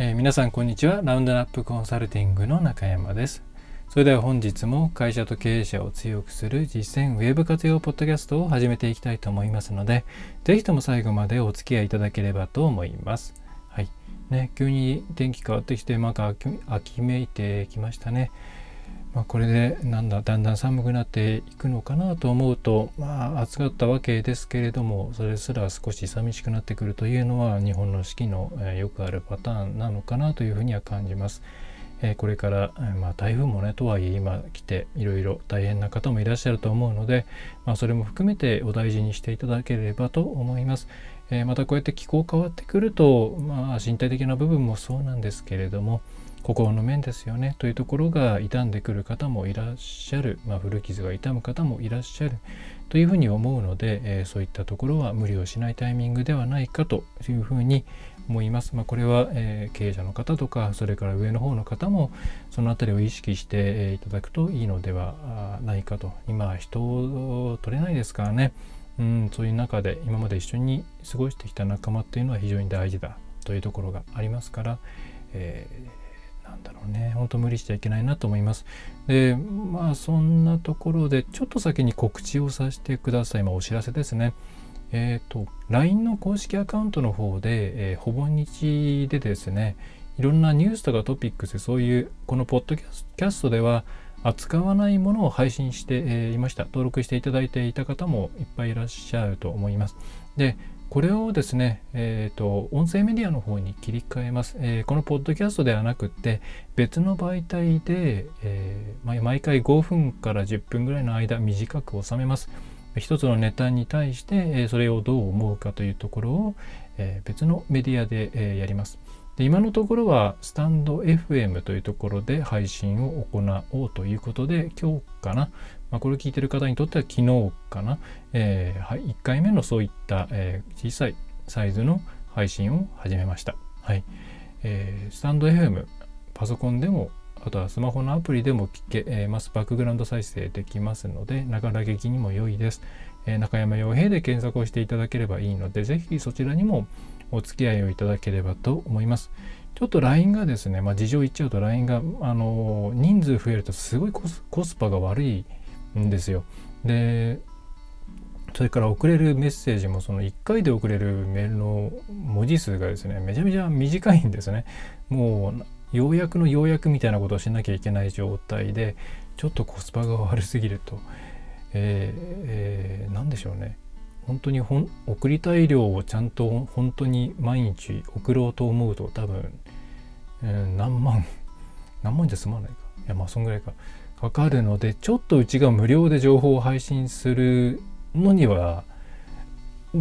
えー、皆さんこんにちは。ラウンドナップコンサルティングの中山です。それでは本日も会社と経営者を強くする実践ウェブ活用ポッドキャストを始めていきたいと思いますので是非とも最後までお付き合いいただければと思います。はい。ね急に天気変わってきてなんか秋めいてきましたね。まあ、これでなんだだんだん寒くなっていくのかなと思うと、まあ、暑かったわけですけれどもそれすら少し寂しくなってくるというのは日本の四季の、えー、よくあるパターンなのかなというふうには感じます。えー、これから、えー、まあ、台風もねとはいえ今来ていろいろ大変な方もいらっしゃると思うので、まあ、それも含めてお大事にしていただければと思います。えまたこうやって気候変わってくると、まあ、身体的な部分もそうなんですけれども、心の面ですよねというところが傷んでくる方もいらっしゃる、まあ、古傷が痛む方もいらっしゃる。というふうに思うので、えー、そういったところは無理をしないタイミングではないかというふうに思います。まあ、これは、えー、経営者の方とかそれから上の方の方もその辺りを意識して、いただくといいのではないかと。今人を取れないですからね。うんそういう中で今まで一緒に過ごしてきた仲間っていうのは非常に大事だというところがありますから、えーなんだろうね本当無理しちゃいけないなと思いますでまあそんなところでちょっと先に告知をさせてくださいまあ、お知らせですねえっ、ー、と LINE の公式アカウントの方で、えー、ほぼ日でですねいろんなニュースとかトピックスそういうこのポッドキャストでは扱わないものを配信していました。登録していただいていた方もいっぱいいらっしゃると思います。で、これをですね、えっ、ー、と、音声メディアの方に切り替えます。えー、このポッドキャストではなくて、別の媒体で、えー、毎回5分から10分ぐらいの間短く収めます。一つのネタに対して、えそれをどう思うかというところを、え別のメディアで、えやります。で今のところはスタンド FM というところで配信を行おうということで今日かな、まあ、これを聞いてる方にとっては昨日かな、えー、はい、1回目のそういった、えー、小さいサイズの配信を始めました。はい。えー、スタンド FM、パソコンでも、あとはスマホのアプリでも聞け、えー、ます。バックグラウンド再生できますので、ながら劇にも良いです。えー、中山洋平で検索をしていただければいいので、ぜひそちらにもお付き合いをいただければと思います。ちょっと LINE がですね、まあ、事情言っちゃうと LINE が、あの人数増えるとすごいコスパが悪いんですよ。で、それから送れるメッセージもその1回で送れるメールの文字数がですね、めちゃめちゃ短いんですね。もう、ようやくのようやくみたいなことをしなきゃいけない状態で、ちょっとコスパが悪すぎると。えー、えー、何でしょうね。本当にほん送りたい量をちゃんと本当に毎日送ろうと思うと多分、えー、何万何万じゃ済まないかいやまあそんぐらいかかかるのでちょっとうちが無料で情報を配信するのには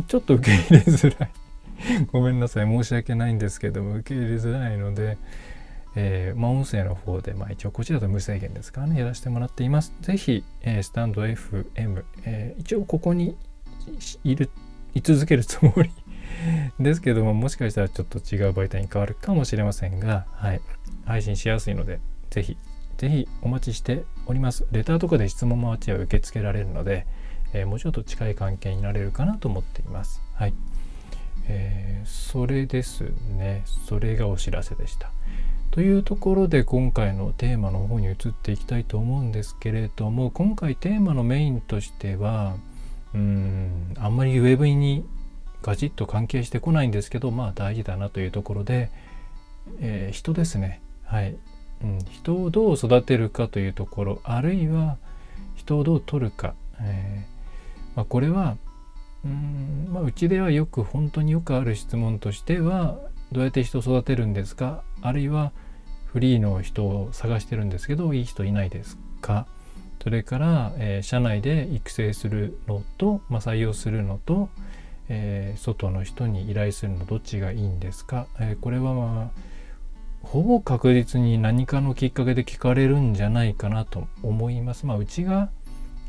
ちょっと受け入れづらい ごめんなさい申し訳ないんですけども受け入れづらいのでえー、まあ、音声の方で、まあ、一応こちらと無制限ですからね、やらせてもらっています。ぜひ、えー、スタンド FM、えー、一応ここにいる、居続けるつもり ですけども、もしかしたらちょっと違う媒体に変わるかもしれませんが、はい、配信しやすいので、ぜひ、ぜひお待ちしております。レターとかで質問もあっちは受け付けられるので、えー、もうちょっと近い関係になれるかなと思っています。はい。えー、それですね。それがお知らせでした。というところで今回のテーマの方に移っていきたいと思うんですけれども今回テーマのメインとしてはうんあんまりウェブにガチッと関係してこないんですけどまあ大事だなというところで、えー、人ですねはい、人をどう育てるかというところあるいは人をどう取るか、えー、まあ、これはうん、まあ、うちではよく本当によくある質問としてはどうやって人を育てるんですか？あるいはフリーの人を探してるんですけどいい人いないですか？それから、えー、社内で育成するのと、まあ、採用するのと、えー、外の人に依頼するのどっちがいいんですか、えー、これは、まあ、ほぼ確実に何かのきっかけで聞かれるんじゃないかなと思います。まあ、うちが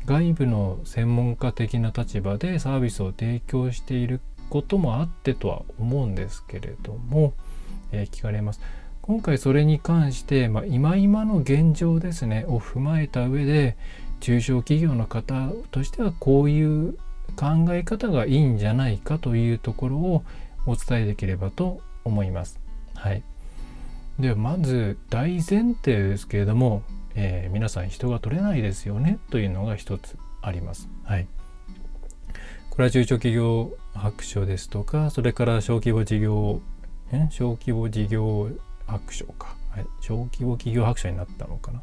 外部の専門家的な立場でサービスを提供していることもあってとは思うんですけれども、えー、聞かれます。今回それに関して、まあ、今今の現状ですねを踏まえた上で中小企業の方としてはこういう考え方がいいんじゃないかというところをお伝えできればと思います。はい、でまず大前提ですけれども、えー、皆さん人が取れないですよねというのが一つあります。はい、これは中小企業白書ですとかそれから小規模事業小規模事業白書か、はい、小規模企業白書になったのかな、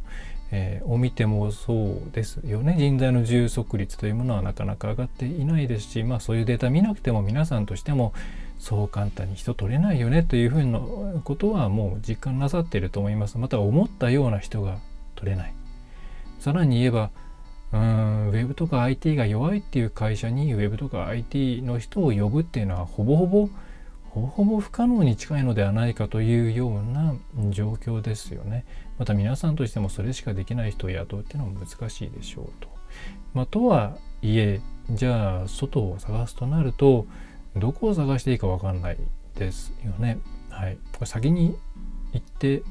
えー、を見てもそうですよね。人材の充足率というものはなかなか上がっていないですし、まあ、そういうデータ見なくても皆さんとしてもそう簡単に人取れないよねというふうなことはもう実感なさっていると思いますまた思ったような人が取れないさらに言えばうんウェブとか IT が弱いっていう会社にウェブとか IT の人を呼ぶっていうのはほぼほぼほぼほぼ不可能に近いのではないかというような状況ですよね。また皆さんとしてもそれしかできない人を雇うっていうのは難しいでしょうと。まあ、とはいえじゃあ外を探すとなるとどこを探していいか分かんないですよね。はい、これ先に行って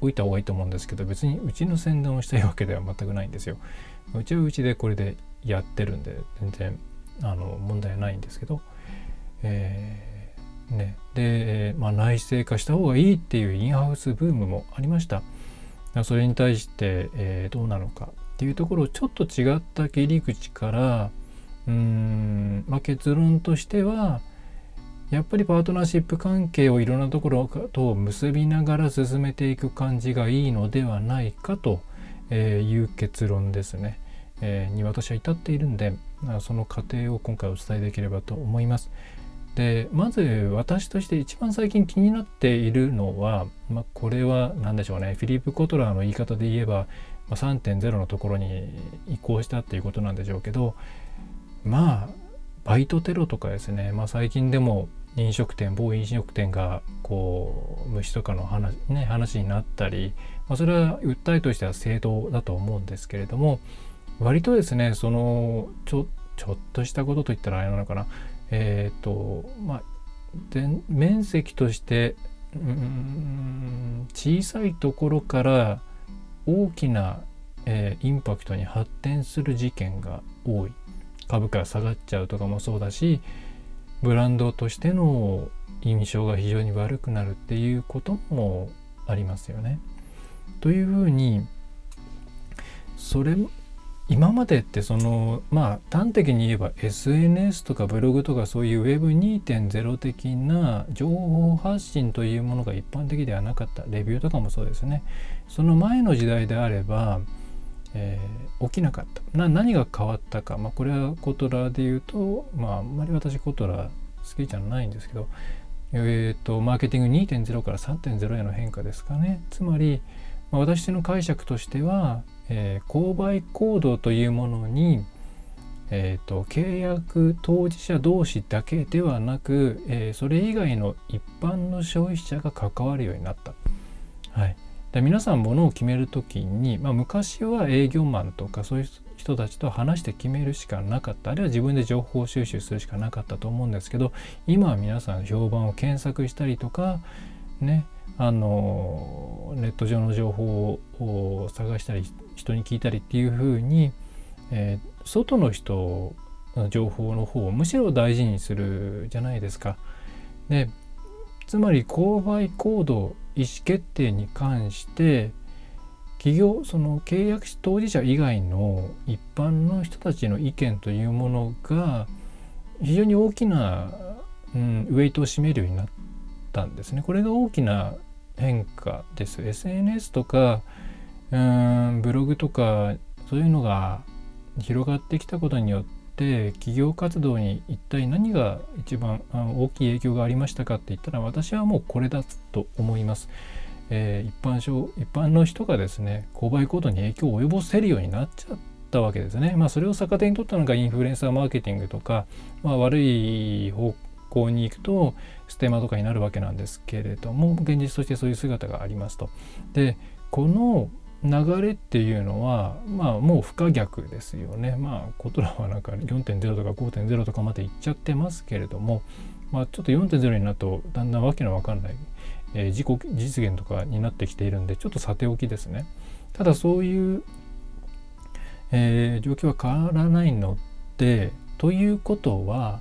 おいた方がいいと思うんですけど別にうちの宣伝をしたいわけでは全くないんですよ。うちはうちでこれでやってるんで全然あの問題ないんですけど、えーね、で、まあ、内製化した方がいいっていうインハウスブームもありました。それに対して、えー、どうなのかっていうところをちょっと違った切り口からまあ、結論としてはやっぱりパートナーシップ関係をいろんなところと結びながら進めていく感じがいいのではないかという結論ですね、に私は至っているんでその過程を今回お伝えできればと思います。でまず私として一番最近気になっているのは、まあ、これは何でしょうね。フィリップ・コトラーの言い方で言えば、まあ、3.0のところに移行したっていうことなんでしょうけどまあバイトテロとかですね、まあ、最近でも飲食店某飲食店がこう虫とかの話,、ね、話になったり、まあ、それは訴えとしては正当だと思うんですけれども割とですねそのちょちょっとしたことといったらあれなのかな。えっ、ー、とまあ面積としてうん小さいところから大きな、えー、インパクトに発展する事件が多い。株価が下がっちゃうとかもそうだしブランドとしての印象が非常に悪くなるっていうこともありますよね。というふうにそれ今までってそのまあ端的に言えば SNS とかブログとかそういう Web2.0 的な情報発信というものが一般的ではなかったレビューとかもそうですねその前の時代であれば、えー、起きなかった。な何が変わったか、まあ、これはコトラで言うとまああんまり私コトラ好きじゃないんですけどえ、ー、とマーケティング2.0から3.0への変化ですかね。つまり、まあ、私の解釈としてはえー、購買行動というものに、えーと、契約当事者同士だけではなく、えー、それ以外の一般の消費者が関わるようになった。はい、で皆さん物を決める時に、まあ、昔は営業マンとかそういう人たちと話して決めるしかなかったあるいは自分で情報収集するしかなかったと思うんですけど今は皆さん評判を検索したりとかねあのネット上の情報を探したり人に聞いたりっていうふうに、えー、外の人の情報の方をむしろ大事にするじゃないですか。でつまり購買行動意思決定に関して企業その契約当事者以外の一般の人たちの意見というものが非常に大きな、うん、ウェイトを占めるようになったんですね。これが大きな変化です。SNS とかうんブログとかそういうのが広がってきたことによって企業活動に一体何が一番大きい影響がありましたかって言ったら私はもうこれだと思います。えー、一般一般の人がですね購買行動に影響を及ぼせるようになっちゃったわけですね。まあそれを逆手に取ったのがインフルエンサーマーケティングとか、まあ、悪い方校に行くとステマとかになるわけなんですけれども現実としてそういう姿がありますと。でこの流れっていうのはまあもう不可逆ですよね。まあコトラはなんか4.0とか5.0とかまで行っちゃってますけれども、まあ、ちょっと4.0になるとだんだんわけのわかんない、えー、自己実現とかになってきているんでちょっとさておきですね。ただそういう、えー、状況は変わらないのでということは、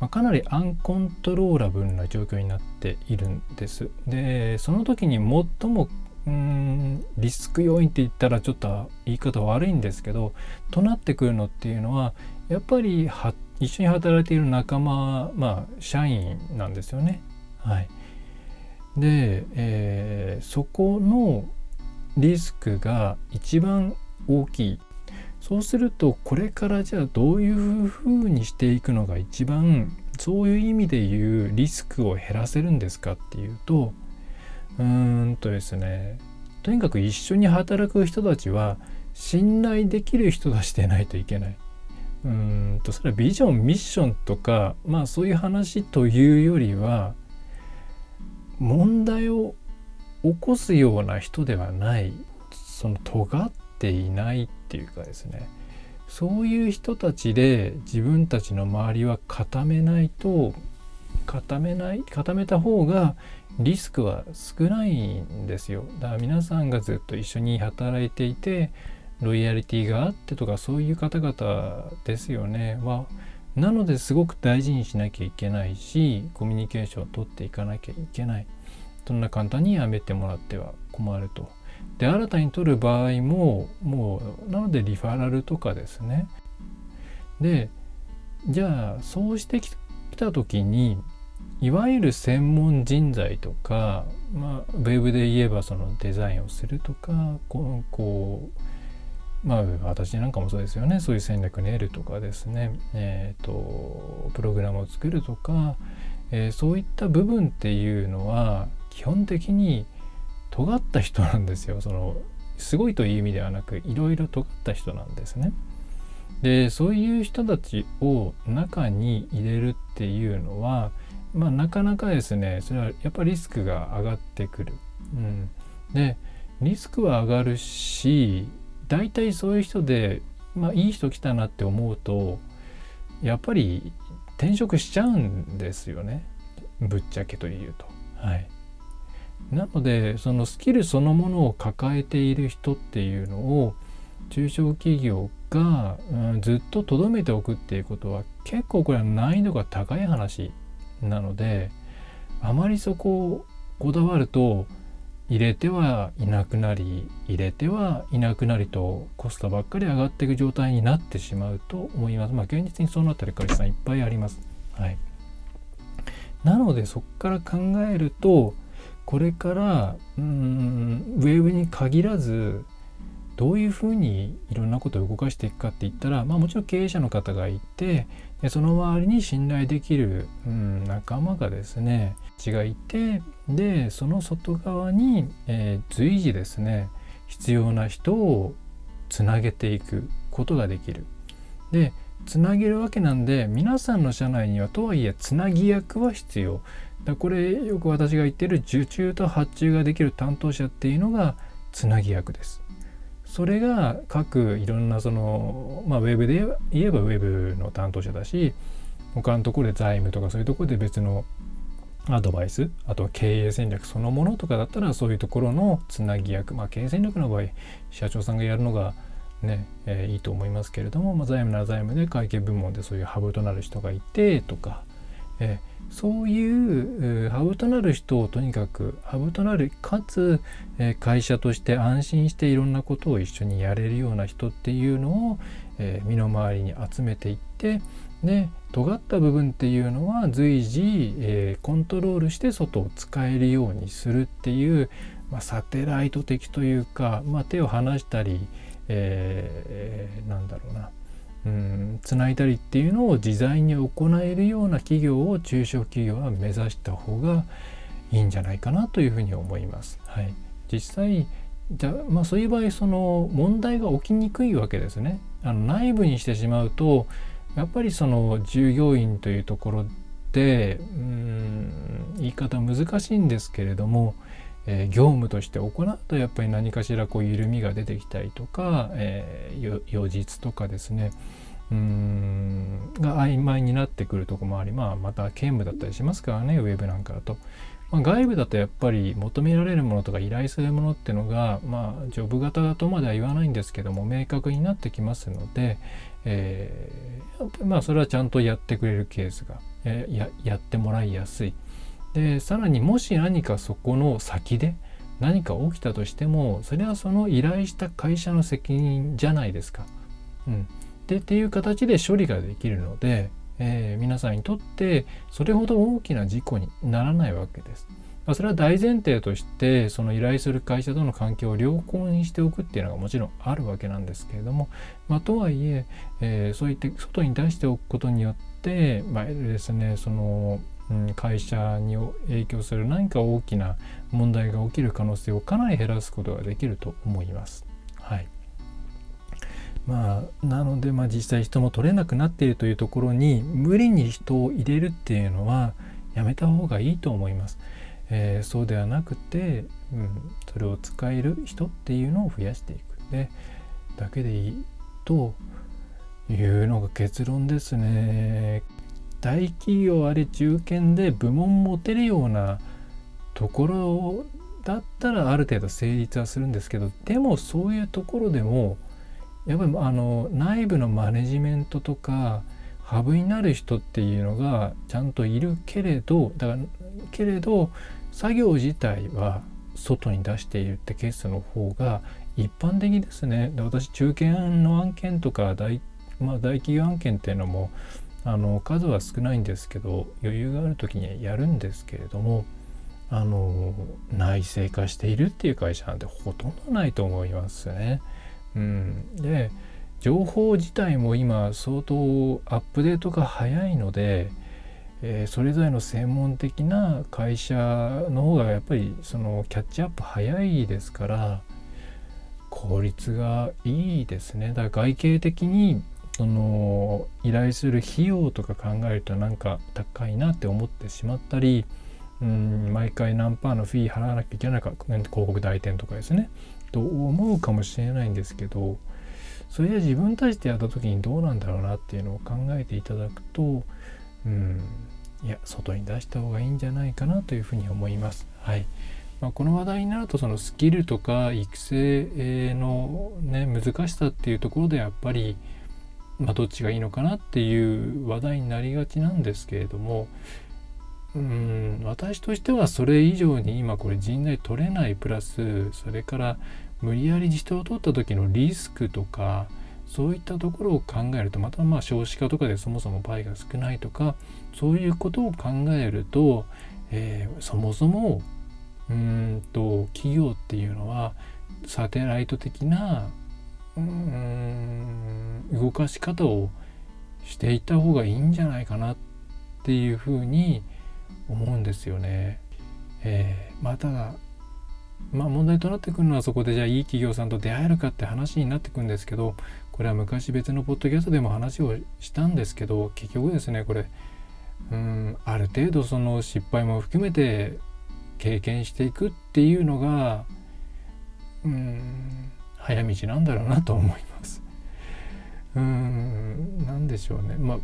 まあ、かなりアンコントローラブルな状況になっているんです。でその時に最もうんリスク要因って言ったらちょっと言い方悪いんですけどとなってくるのっていうのはやっぱりは一緒に働いている仲間まあ社員なんですよね。はい、で、えー、そこのリスクが一番大きいそうするとこれからじゃあどういうふうにしていくのが一番そういう意味で言うリスクを減らせるんですかっていうとうーんとですねとにかく一緒に働く人たちは信頼できる人たちでないといけない。うーんとそれはビジョンミッションとかまあそういう話というよりは問題を起こすような人ではないその尖っていないっていうかですねそういう人たちで自分たちの周りは固めないと固めない固めた方がリスクは少ないんですよ。だから皆さんがずっと一緒に働いていてロイヤリティがあってとかそういう方々ですよね。はなのですごく大事にしなきゃいけないしコミュニケーションを取っていかなきゃいけない。そんな簡単にやめてもらっては困ると。で新たに取る場合ももうなのでリファラルとかですね。でじゃあそうしてきた時にいわゆる専門人材とか、まあ、ウェブで言えばそのデザインをするとかこうこうまあ私なんかもそうですよね。そういう戦略練るとかですね。えっ、ー、とプログラムを作るとか、えー、そういった部分っていうのは基本的に尖った人なんですよ。そのすごいという意味ではなくいろいろ尖った人なんですね。でそういう人たちを中に入れるっていうのはまあ、なかなかですねそれはやっぱりリスクが上がってくる。うん、でリスクは上がるし大体そういう人で、まあ、いい人来たなって思うとやっぱり転職しちゃうんですよねぶっちゃけというと。はい、なのでそのスキルそのものを抱えている人っていうのを中小企業が、うん、ずっと留めておくっていうことは結構これは難易度が高い話なのであまりそこをこだわると入れてはいなくなり入れてはいなくなりとコストばっかり上がっていく状態になってしまうと思います。まあ現実にそうなってる会社さんいっぱいあります。はい。なのでそこから考えるとこれからうんウェブに限らずどういうふうにいろんなことを動かしていくかって言ったら、まあ、もちろん経営者の方がいてでその周りに信頼できる、うん、仲間がですね血がいてでその外側に、えー、随時ですね必要な人をつなげていくことができる。でつなげるわけなんで皆さんの社内にはとはいえつなぎ役は必要。だこれよく私が言ってる受注と発注ができる担当者っていうのがつなぎ役です。それが各いろんなその、まあ、ウェブで言えばウェブの担当者だし他のところで財務とかそういうところで別のアドバイスあとは経営戦略そのものとかだったらそういうところのつなぎ役まあ経営戦略の場合社長さんがやるのがね、えー、いいと思いますけれども、まあ、財務なら財務で会計部門でそういうハブとなる人がいてとか、えそういうハブとなる人をとにかくハブとなるかつえ会社として安心していろんなことを一緒にやれるような人っていうのをえ身の回りに集めていってで尖った部分っていうのは随時、えコントロールして外を使えるようにするっていう、まあ、サテライト的というか、まあ、手を離したり、えー、なんだろうな。うんつないだりっていうのを自在に行えるような企業を中小企業は目指した方がいいんじゃないかなというふうに思います。はい、実際じゃまあ、そういう場合その問題が起きにくいわけですね。あの内部にしてしまうとやっぱりその従業員というところってうん言い方難しいんですけれども、えー、業務として行うとやっぱり何かしらこう緩みが出てきたりとか、えー、予実とかですねうんが曖昧になってくるとこもあり、まあ、また兼務だったりしますからねウェブなんかだと。まあ、外部だとやっぱり求められるものとか依頼するものっていうのがまあジョブ型だとまでは言わないんですけども明確になってきますので、えー、まあそれはちゃんとやってくれるケースが、えー、ややってもらいやすい。でさらにもし何かそこの先で何か起きたとしてもそれはその依頼した会社の責任じゃないですか。うん、でっていう形で処理ができるので、えー、皆さんにとってそれほど大きな事故にならないわけです。まあ、それは大前提としてその依頼する会社との関係を良好にしておくっていうのがもちろんあるわけなんですけれども、まあ、とはいええー、そういって外に出しておくことによって、まあ、ですねそのうん、会社に影響する何か大きな問題が起きる可能性をかなり減らすことができると思います。はい、まあなので、まあ、実際人も取れなくなっているというところに無理に人を入れるっていうのはやめた方がいいと思います。えー、そうではなくて、うん、それを使える人っていうのを増やしていくでだけでいいというのが結論ですね。大企業あれ中堅で部門持てるようなところだったらある程度成立はするんですけどでもそういうところでもやっぱりあの内部のマネジメントとかハブになる人っていうのがちゃんといるけれどだからけれど作業自体は外に出しているってケースの方が一般的ですね。で私中堅の案件とか大,、まあ、大企業案件っていうのもあの数は少ないんですけど余裕がある時にやるんですけれどもあの内製化しているっていう会社なんてほとんどないと思いますね。うん、で情報自体も今相当アップデートが早いので、えー、それぞれの専門的な会社の方がやっぱりそのキャッチアップ早いですから効率がいいですね。だから外形的にその依頼する費用とか考えるとなんか高いなって思ってしまったりうん毎回何パーのフィー払わなきゃいけないか広告代理店とかですねと思うかもしれないんですけどそれで自分たちでやった時にどうなんだろうなっていうのを考えていただくとうんいや外に出した方がいいんじゃないかなというふうに思います。はいまあ、この話題になるとそのスキルとか育成の、ね、難しさっていうところでやっぱりまあ、どっちがいいのかなっていう話題になりがちなんですけれどもうん私としてはそれ以上に今これ人材取れないプラスそれから無理やり人を取った時のリスクとかそういったところを考えるとまたまあ少子化とかでそもそも倍が少ないとかそういうことを考えると、えー、そもそもうんと企業っていうのはサテライト的な動かし方をしていった方がいいんじゃないかなっていうふうに思うんですよね。えー、まあただまあ問題となってくるのはそこでじゃあいい企業さんと出会えるかって話になってくんですけどこれは昔別のポッドキャストでも話をしたんですけど結局ですねこれうんある程度その失敗も含めて経験していくっていうのがうん早道なんだろうなと思います。うーん何でしょうね。まあ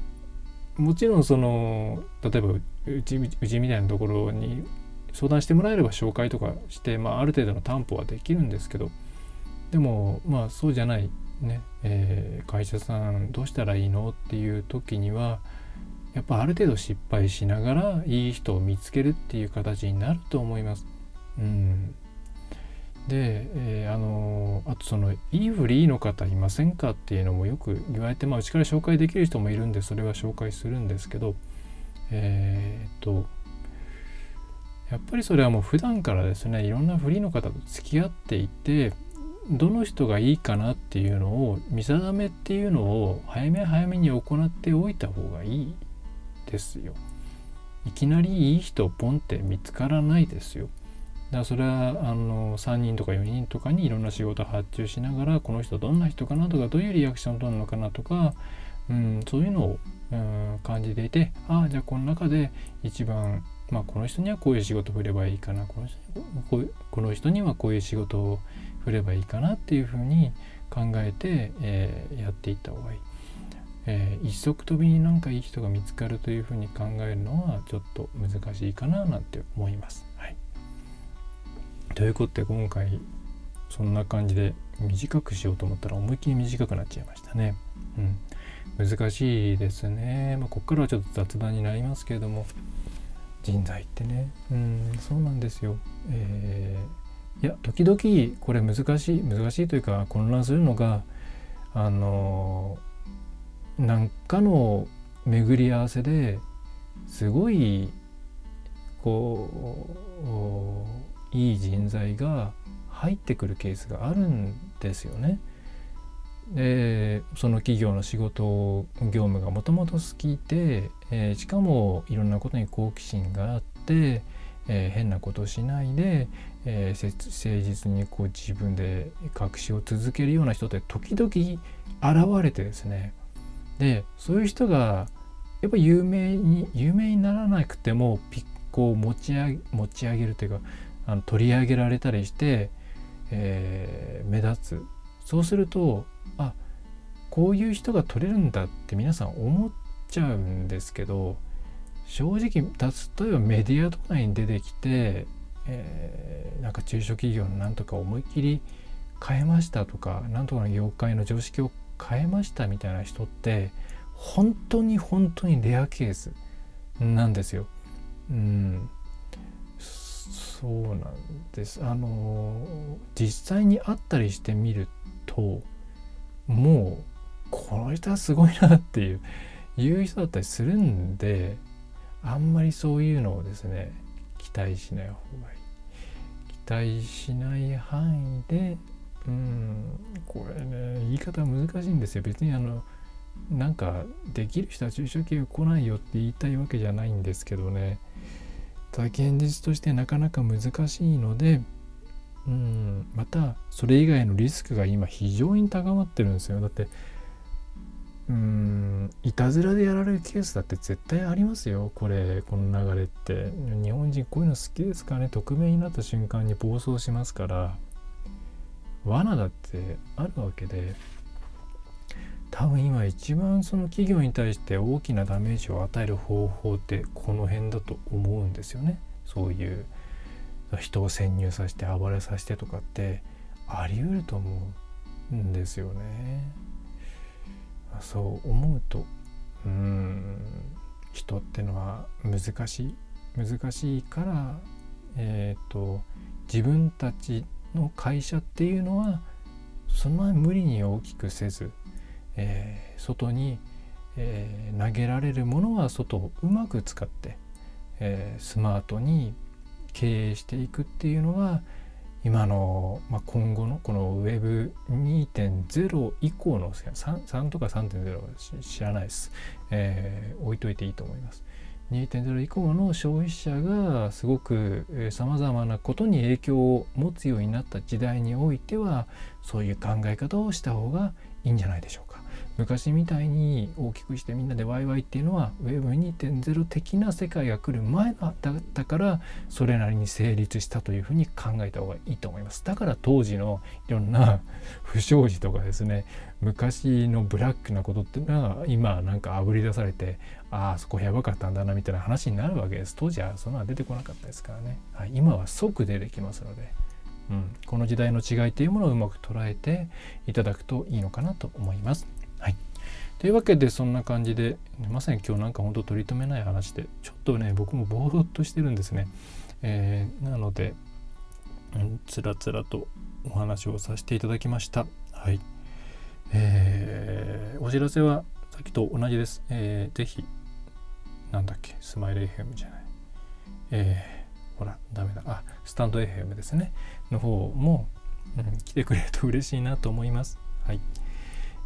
もちろんその例えばうちうちみたいなところに相談してもらえれば紹介とかして、まあ、ある程度の担保はできるんですけどでもまあそうじゃないね、えー、会社さんどうしたらいいのっていう時にはやっぱある程度失敗しながらいい人を見つけるっていう形になると思います。うんで、えー、あのあとそのいいフリーの方いませんかっていうのもよく言われてまあうちから紹介できる人もいるんでそれは紹介するんですけどえー、っとやっぱりそれはもう普段からですねいろんなフリーの方と付き合っていてどの人がいいかなっていうのを見定めっていうのを早め早めに行っておいた方がいいですよ。いきなりいい人ポンって見つからないですよ。だからそれはあの3人とか4人とかにいろんな仕事発注しながらこの人どんな人かなとかどういうリアクションを取るのかなとかうん、そういうのを、うん、感じていてああじゃあこの中で一番まあこの人にはこういう仕事を振ればいいかなこの人ここの人にはこういう仕事を振ればいいかなっていうふうに考えて、えー、やっていった方がいい。えー、一足飛びになんかいい人が見つかるというふうに考えるのはちょっと難しいかななんて思います。ということで今回そんな感じで短くしようと思ったら思いっきり短くなっちゃいましたね。うん、難しいですね。まあ、ここからはちょっと雑談になりますけれども人材ってね、うん、そうなんですよ。えー、いや時々これ難しい難しいというか混乱するのがあのなんかの巡り合わせですごいこういい人材が入ってくるケースがあるんですよね。でその企業の仕事業務がもともと好きで、えー、しかもいろんなことに好奇心があって、えー、変なことをしないで、えー、誠実にこう自分で隠しを続けるような人って時々現れてですねでそういう人がやっぱ有名に有名にならなくてもピッコを持ち上げ持ち上げるというかあの取り上げられたりして、えー、目立つそうするとあこういう人が取れるんだって皆さん思っちゃうんですけど正直例えばメディアとかに出てきて、えー、なんか中小企業のなんとか思いっきり変えましたとかなんとかの業界の常識を変えましたみたいな人って本当に本当にレアケースなんですよ。うん、そうなんです。あの実際に会ったりしてみるともうこの人はすごいなっていういう人だったりするんであんまりそういうのをですね期待しない方がいい。期待しない範囲でうんこれね言い方難しいんですよ別にあのなんかできる人は中小企業来ないよって言いたいわけじゃないんですけどねただ現実としてなかなか難しいのでうんまたそれ以外のリスクが今非常に高まってるんですよ。だってうんいたずらでやられるケースだって絶対ありますよ。これこの流れって。日本人こういうの好きですかね。匿名になった瞬間に暴走しますから。罠だってあるわけで。多分今一番その企業に対して大きなダメージを与える方法ってこの辺だと思うんですよね。そういう人を潜入させて暴れさせてとかってあり得ると思うんですよね。そう思うとうん人ってのは難しい難しいからえっ、ー、と自分たちの会社っていうのはそのまま無理に大きくせず、えー、外に、えー、投げられるものは外をうまく使って、えー、スマートに経営していくっていうのが今の、まあ、今後のこの Web2.0 以降の 3, 3とか3.0は知らないです、えー、置いといていいと思います。2.0以降の消費者がすごくさまざまなことに影響を持つようになった時代においてはそういう考え方をした方がいいんじゃないでしょうか。昔みたいに大きくしてみんなでワイワイっていうのは Web2.0 的な世界が来る前だったからそれなりに成立したというふうに考えた方がいいと思いますだから当時のいろんな不祥事とかですね昔のブラックなことっていうのは今なんかあぶり出されてああそこやばかったんだなみたいな話になるわけです当時はそんなの出てこなかったですからね、はい、今は即出てきますので。うん、この時代の違いというものをうまく捉えていただくといいのかなと思います。というわけでそんな感じでまさに今日なんか本当取り留めない話でちょっとね僕もぼーっとしてるんですね。えー、なので、うん、つらつらとお話をさせていただきました。はい。えー、お知らせはさっきと同じです。えー、ぜひ、なんだっけ、スマイル FM じゃない。えー、ほら、ダメだ。あ、スタンド FM ですね。の方も、うん、来てくれると嬉しいなと思います。はい。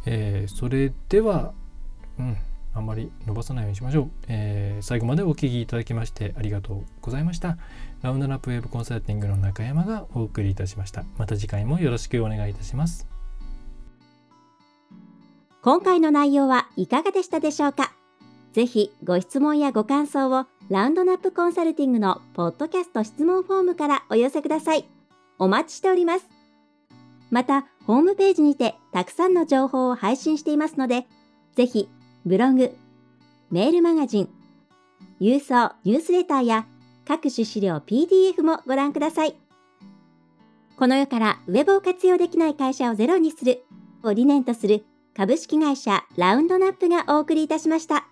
えー、それでは、うん、あんまり伸ばさないようにしましょう、えー、最後までお聴きいただきましてありがとうございました。ラウンドナップウェブコンサルティングの中山がお送りいたしました。また次回もよろしくお願いいたします。今回の内容はいかがでしたでしょうか？ぜひご質問やご感想をラウンドナップコンサルティングのポッドキャスト質問フォームからお寄せください。お待ちしております。また、ホームページにてたくさんの情報を配信していますので、ぜひブログ、メールマガジン、郵送ニュースレターや各種資料 PDF もご覧ください。この世からウェブを活用できない会社をゼロにするを理念とする株式会社ラウンドナップがお送りいたしました。